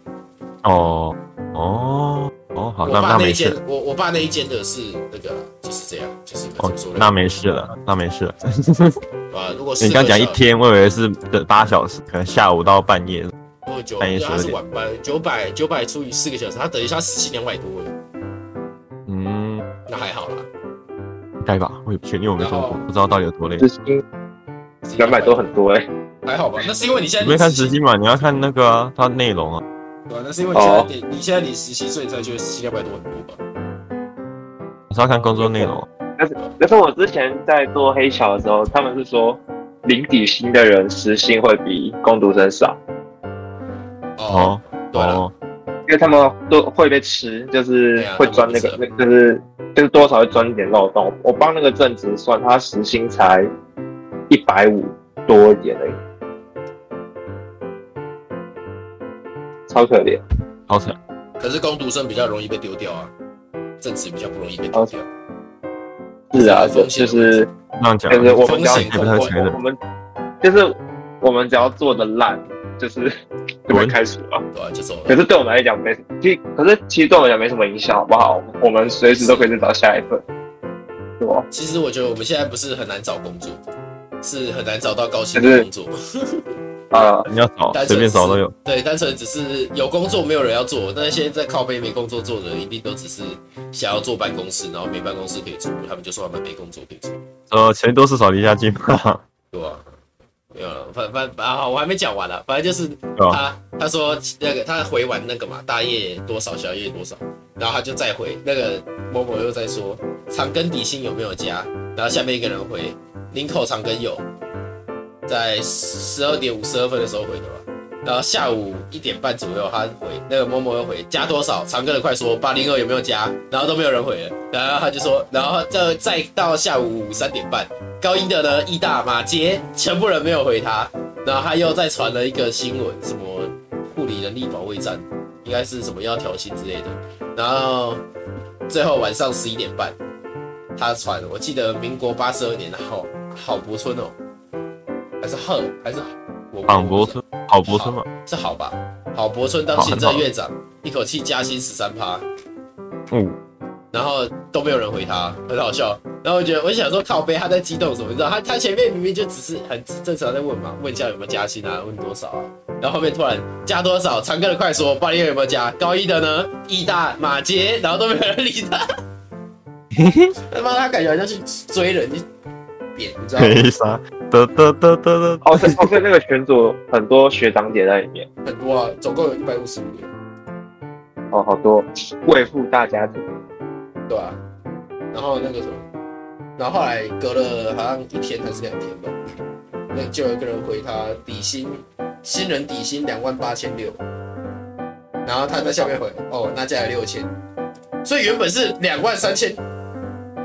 Speaker 2: 哦哦哦，好，
Speaker 1: 那那一间，
Speaker 2: 那
Speaker 1: 我我爸那一间的是那个，就是这样，就是
Speaker 2: 哦，那没事了，那没事了。
Speaker 1: 啊，如果是
Speaker 2: 你刚讲一天，我以为是八小时，可能下午到半夜。
Speaker 1: 半夜他是晚班，九百九百除以四个小时，他等于他时薪两百多哎。
Speaker 2: 该吧，我也不确定，因为我没做过，不知道到底有多累。
Speaker 3: 时薪两百多很多哎、
Speaker 1: 欸，还好吧？那是因为你现在
Speaker 2: 你没看时薪嘛？你要看那个啊，它内容啊。
Speaker 1: 对啊，那是因为你现在点，哦、你现在你实习，所以才觉得时薪两百多很多吧？
Speaker 2: 我是要看工作内容。
Speaker 3: 但是，但是我之前在做黑桥的时候，他们是说零底薪的人时薪会比工读生少。
Speaker 1: 哦，对了。
Speaker 3: 因为他们都会被吃，就是会钻那个，那就是就是多少会钻一点漏洞。我帮那个正职算，他时薪才一百五多一点而已，超可怜，
Speaker 2: 好惨。
Speaker 1: 可是工读生比较容易被丢掉啊，正职比较不容易被丢掉。
Speaker 3: 是啊，就是
Speaker 2: 那样讲，
Speaker 3: 就是我们
Speaker 1: 风险
Speaker 3: 我们我们就是我们只要做的烂。就是就会开除了，
Speaker 1: 对啊，就走了。
Speaker 3: 可是对我们来讲没，其实可是其实对我们来讲没什么影响，好不好？我们随时都可以再找下一份，是吧？
Speaker 1: 其实我觉得我们现在不是很难找工作，是很难找到高薪的工作。
Speaker 3: 啊，
Speaker 2: 你要找随便找都有。
Speaker 1: 对，单纯只是有工作没有人要做，那些在靠背没工作做的，一定都只是想要坐办公室，然后没办公室可以做，他们就说他们没工作可以做。
Speaker 2: 呃，钱多事少离家近嘛，
Speaker 1: 对吧？没有了，反反啊，好，我还没讲完了。反正就是他，哦、他说那个他回完那个嘛，大夜多少，小夜多少，然后他就再回那个某某又在说长庚底薪有没有加，然后下面一个人回林口长庚有，在十二点五十二分的时候回的吧。然后下午一点半左右，他回那个某某又回加多少？长哥的快说八零二有没有加？然后都没有人回了。然后他就说，然后再再到下午三点半，高英德的义大马杰，全部人没有回他。然后他又再传了一个新闻，什么护理人力保卫战，应该是什么要调薪之类的。然后最后晚上十一点半，他传，我记得民国八十二年的郝郝柏村哦，还是贺还是郝
Speaker 2: 柏村。郝柏村嘛，
Speaker 1: 是好吧？郝柏村当行政院长，一口气加薪十三趴，
Speaker 2: 嗯，
Speaker 1: 然后都没有人回他，很好笑。然后我觉得，我就想说，靠背他在激动什么？你知道，他他前面明明就只是很正常在问嘛，问一下有没有加薪啊，问多少啊，然后后面突然加多少？长庚的快说，八零二有没有加？高一的呢？义大马杰，然后都没有人理他，他妈他感觉好像去追人。你知道
Speaker 2: 吗？得得得得得。
Speaker 3: 哦，对哦，对，那个群组很多学长姐在里面，
Speaker 1: 很多啊，总共有一百五十五人。
Speaker 3: 哦，好多，贵妇大家庭，
Speaker 1: 对啊。然后那个什么，然后后来隔了好像一天还是两天吧，那就有一个人回他底薪，新人底薪两万八千六，然后他在下面回，哦，那加了六千，所以原本是两万三千，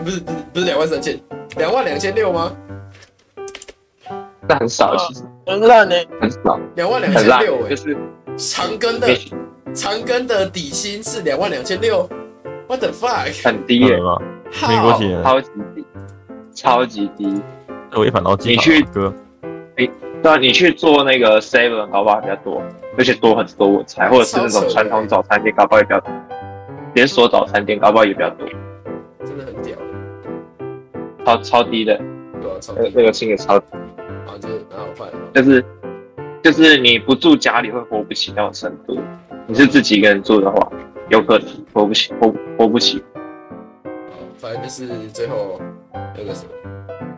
Speaker 1: 不是不是不是两万三千。两万两千六吗？
Speaker 3: 那很少，其实。
Speaker 2: 很烂呢，
Speaker 3: 很少，
Speaker 1: 两万两千六哎，
Speaker 3: 就是
Speaker 1: 长庚的长庚的底薪是两万两千六，What the fuck？
Speaker 3: 很低耶，
Speaker 2: 美国企
Speaker 3: 超级低，超级低，
Speaker 2: 违反劳基法。
Speaker 3: 你去哥，哎，对啊，你去做那个 seven 搞不好比较多，而且多很多我猜，或者是那种传统早餐店搞不好也比较多，连锁早餐店搞不好也比较多，
Speaker 1: 真的很屌，
Speaker 3: 超超低的，
Speaker 1: 对啊，超
Speaker 3: 那个那个薪也超低。
Speaker 1: 啊，就蛮好办的，
Speaker 3: 就是就是你不住家里会活不起那种程度，你是自己一个人住的话，有可能活不起，活活不起。
Speaker 1: 反正就是最后那个什么，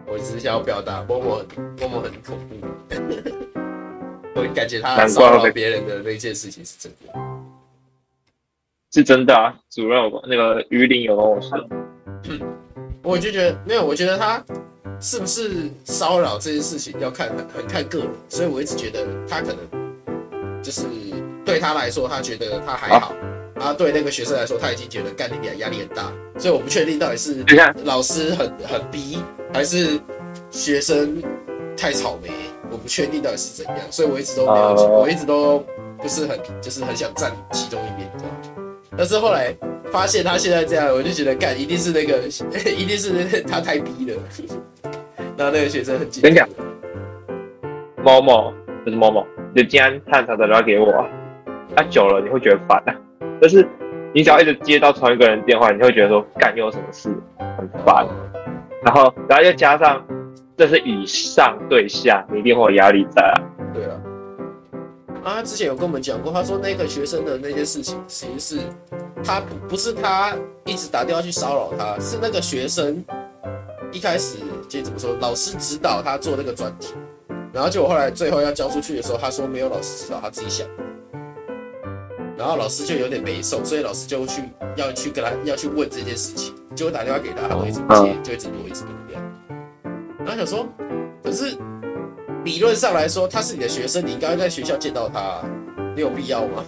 Speaker 1: 我只是想要表达，默默默默很恐怖，我感觉他骚扰别人的那件事情是真的，
Speaker 3: 是真的啊。主任有那个鱼鳞有跟我说，
Speaker 1: 嗯，我就觉得没有，我觉得他。是不是骚扰这件事情要看很很看个人，所以我一直觉得他可能就是对他来说，他觉得他还好，啊，对那个学生来说，他已经觉得干你压力很大，所以我不确定到底是老师很很逼，还是学生太草莓，我不确定到底是怎样，所以我一直都没有，我一直都不是很就是很想站其中一边，你知道吗？但是后来发现他现在这样，我就觉得干一定是那个，一定是他太逼了。然后那个学生很紧张。
Speaker 3: 某某不是某某，就今天探查打电话给我，他、啊、久了你会觉得烦啊。但是你只要一直接到同一个人电话，你会觉得说干又有什么事，很烦。然后然后又加上这是以上对下，你一定会有压力在啊。
Speaker 1: 对啊。啊，他之前有跟我们讲过，他说那个学生的那些事情，其实是他不不是他一直打电话去骚扰他，是那个学生一开始就怎么说，老师指导他做那个专题，然后结果后来最后要交出去的时候，他说没有老师指导，他自己想，然后老师就有点没受，所以老师就去要去跟他要去问这件事情，结果打电话给他，他都一直不接，就一直躲，一直躲这样，然后想说，可是。理论上来说，他是你的学生，你应该在学校见到他，啊，你有必要吗？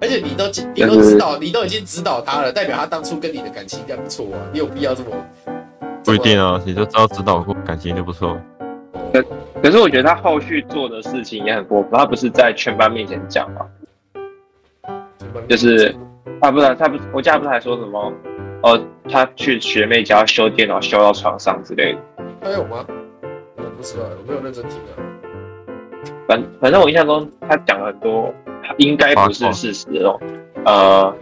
Speaker 1: 而且你都你都知道，你都已经指导他了，代表他当初跟你的感情应该不错啊，你有必要这么？
Speaker 2: 不一定啊，你就知道指导过，感情就不错。
Speaker 3: 可可是我觉得他后续做的事情也很过分，他不是在全班面前讲吗？就是他不是他不是我家不是还说什么？哦，他去学妹家修电脑修到床上之类的。
Speaker 1: 还有吗？我不知道，我没有认真听啊。
Speaker 3: 反反正我印象中，他讲了很多，应该不是事实哦。呃，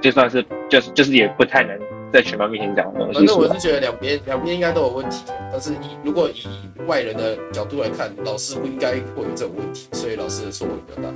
Speaker 3: 就算是就是就是也不太能在全班面前讲的东西。
Speaker 1: 反正我是觉得两边两边应该都有问题，但是以如果以外人的角度来看，老师不应该会有这种问题，所以老师的错误比较大。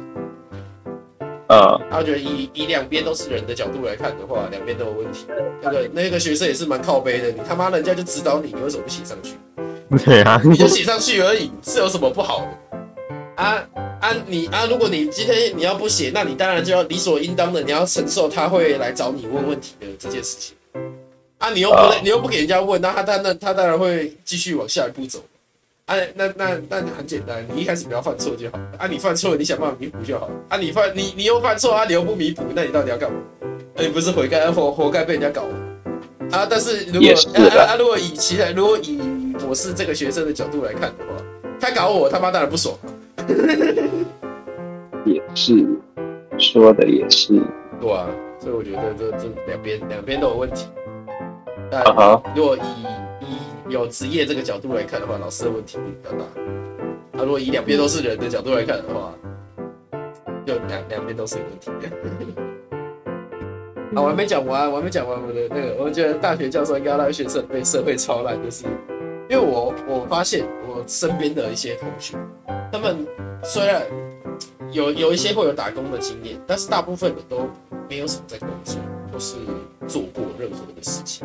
Speaker 3: 呃，
Speaker 1: 他觉得以以两边都是人的角度来看的话，两边都有问题。那个那个学生也是蛮靠背的，你他妈人家就指导你，你为什么不写上去？
Speaker 2: 对啊，
Speaker 1: 你就写上去而已，是有什么不好的？啊啊你啊！如果你今天你要不写，那你当然就要理所应当的，你要承受他会来找你问问题的这件事情。啊，你又不你又不给人家问，那他当那他当然会继续往下一步走。啊，那那那很简单，你一开始不要犯错就好。啊，你犯错，你想办法弥补就好。啊，你犯你你又犯错啊，你又不弥补，那你到底要干嘛？那你不是活该活活该被人家搞啊？但是如果啊啊，如果以其他如果以我是这个学生的角度来看的话，他搞我，他妈当然不爽。
Speaker 3: 也是，说的也是。
Speaker 1: 对啊，所以我觉得这这两边两边都有问题。但如果以以有职业这个角度来看的话，老师的问题比较大。那如果以两边都是人的角度来看的话，就两两边都是有问题。啊，我还没讲完，我还没讲完我的那个，我觉得大学教授应该让学生被社会超烂，就是。因为我我发现我身边的一些同学，他们虽然有有一些会有打工的经验，但是大部分的都没有什么在工作，都是做过任何的事情，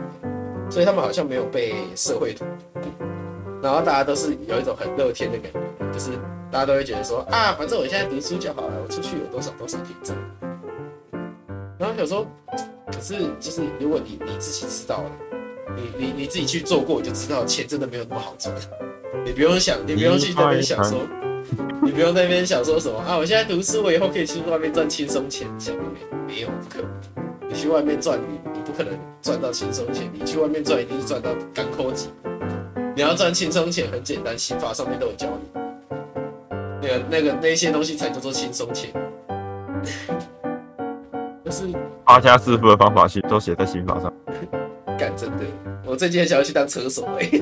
Speaker 1: 所以他们好像没有被社会荼毒。然后大家都是有一种很乐天的感觉，就是大家都会觉得说啊，反正我现在读书就好了，我出去有多少多少可以赚。然后有时候，可是就是如果你你自己知道了。你你你自己去做过，就知道钱真的没有那么好赚。你不用想，你不用去那边想说，你不用那边想说什么啊！我现在读书，我以后可以去外面赚轻松钱。想没没有，不可能。你去外面赚，你你不可能赚到轻松钱。你去外面赚，一定是赚到艰苦钱。你要赚轻松钱很简单，刑法上面都有教你。那个那个那些东西才叫做轻松钱。就是
Speaker 2: 发家致富的方法，其实都写在刑法上。
Speaker 1: 干真的，我最近很想要去当车手哎、欸，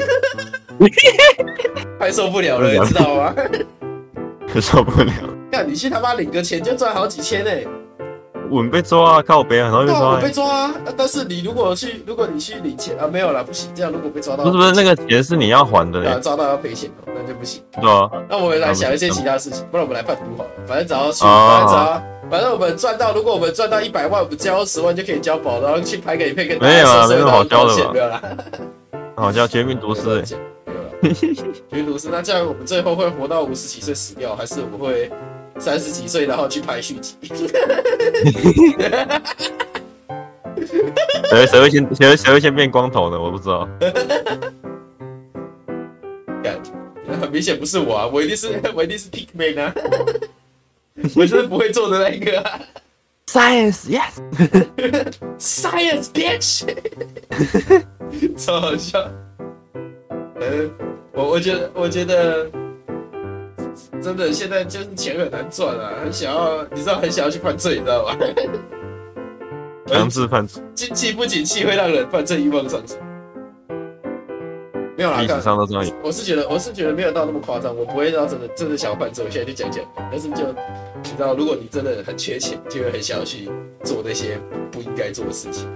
Speaker 1: 快受不了了，你知道吗？
Speaker 2: 受不了。
Speaker 1: 干你去他妈领个钱就赚好几千哎、欸。
Speaker 2: 稳被抓啊，靠北啊，然后被抓、欸。
Speaker 1: 被抓啊！但是你如果去，如果你去领钱啊，没有啦，不行。这样如果被抓到，
Speaker 2: 不是不是那个钱是你要还的、欸，
Speaker 1: 啊，抓到要赔钱哦，那就不行。
Speaker 2: 对啊。
Speaker 1: 那我们来想一些其他事情，不然我们来贩毒好了。反正只要去，反正只要，反正我们赚到，如果我们赚到一百万，我们交十万就可以交保，然后去拍个影片跟大家说说。没有啊，没有好交的吧？没有啦。
Speaker 2: 好叫绝命毒师。没有了。
Speaker 1: 绝命毒师，那这样我们最后会活到五十几岁死掉，还是我们会？三十几岁，然后去拍续集。
Speaker 2: 谁谁会先谁谁会先变光头的？我不知道。
Speaker 1: 很明显不是我啊，我一定是 我一定是 Pickman 啊，我就是不会做的那一个、啊。
Speaker 2: Science
Speaker 1: yes，Science bitch，超好笑。嗯，我我觉得我觉得。真的，现在就是钱很难赚啊，很想要，你知道，很想要去犯罪，你知道吗？
Speaker 2: 强制犯罪，
Speaker 1: 经济不景气会让人犯罪欲望上升。没有啦，历
Speaker 2: 史上都这样。
Speaker 1: 我是觉得，我是觉得没有到那么夸张，我不会到真的真的想要犯罪。我现在就讲讲，但是就你知道，如果你真的很缺钱，就会很想要去做那些不应该做的事情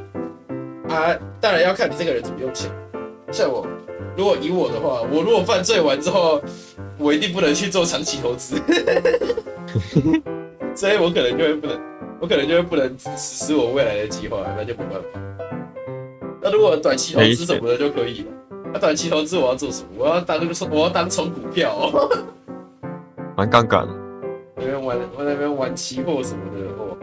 Speaker 1: 啊。当然要看你这个人怎么用钱。像我，如果以我的话，我如果犯罪完之后。我一定不能去做长期投资，所以我可能就会不能，我可能就会不能实施我未来的计划，那就没办法。那如果短期投资什么的就可以了。那短期投资我要做什么？我要当我要当冲股票，
Speaker 2: 玩杠杆，
Speaker 1: 那边玩我那边玩期货什么的哦，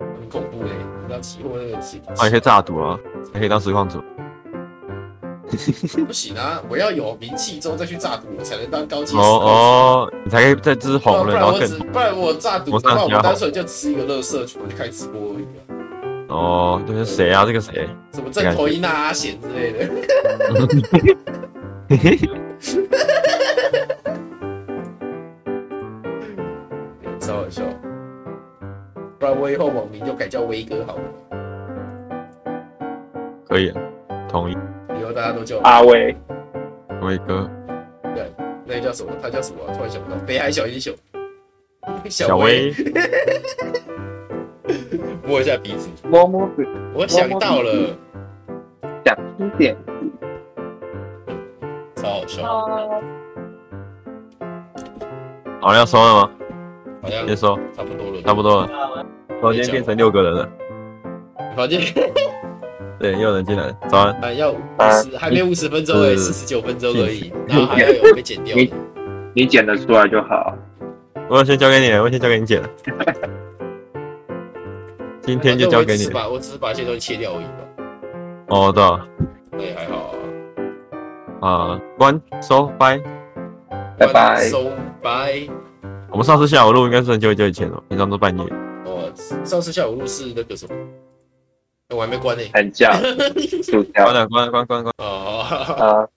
Speaker 1: 很恐怖嘞！你知道期货那个期，
Speaker 2: 还可以炸赌啊，还可以当实况主。
Speaker 1: 不行啊！我要有名气之后再去炸赌，我才能当高级。
Speaker 2: 哦哦，你才可以再支红了，然后更。
Speaker 1: 不然我炸赌的话，我单纯就吃一个乐色，我就开直播而已。
Speaker 2: 哦，这是谁啊？这个谁？
Speaker 1: 什么正头一纳阿贤之类的？超好笑！不然我以后网名就改叫威哥好了。
Speaker 2: 可以，同意。
Speaker 1: 家都叫
Speaker 3: 阿威，
Speaker 2: 威哥。
Speaker 1: 对，那个叫什么？他叫什么？突然想不到。北海小英雄，
Speaker 2: 小威。
Speaker 1: 摸一下鼻子，
Speaker 3: 摸摸鼻。
Speaker 1: 我想到了，
Speaker 3: 讲经典，
Speaker 1: 超好笑。
Speaker 2: 好，要收了吗？
Speaker 1: 好像
Speaker 2: 先收，
Speaker 1: 差不多了，
Speaker 2: 差不多了。房间变成六个人了。
Speaker 1: 房间。
Speaker 2: 对，又有人进来，早安。
Speaker 1: 啊，要五十，还没五十分钟诶，四十九分钟而已，然后还要有被剪掉。
Speaker 3: 你你剪得出来就好。
Speaker 2: 我先交给你了，我先交给你剪了。今天就交给你。
Speaker 1: 把，我只是把这些东西切掉而已吧。
Speaker 2: 哦，对。
Speaker 1: 对，还好
Speaker 2: 啊。啊，关收拜，
Speaker 3: 拜拜
Speaker 1: 收拜。
Speaker 2: 我们上次下午录应该是很久很久以前了，平常都半夜。
Speaker 1: 哦，上次下午录是那个什么？我还没关呢，
Speaker 3: 很叫，关了，
Speaker 2: 关关关关。
Speaker 1: 哦，
Speaker 3: 啊。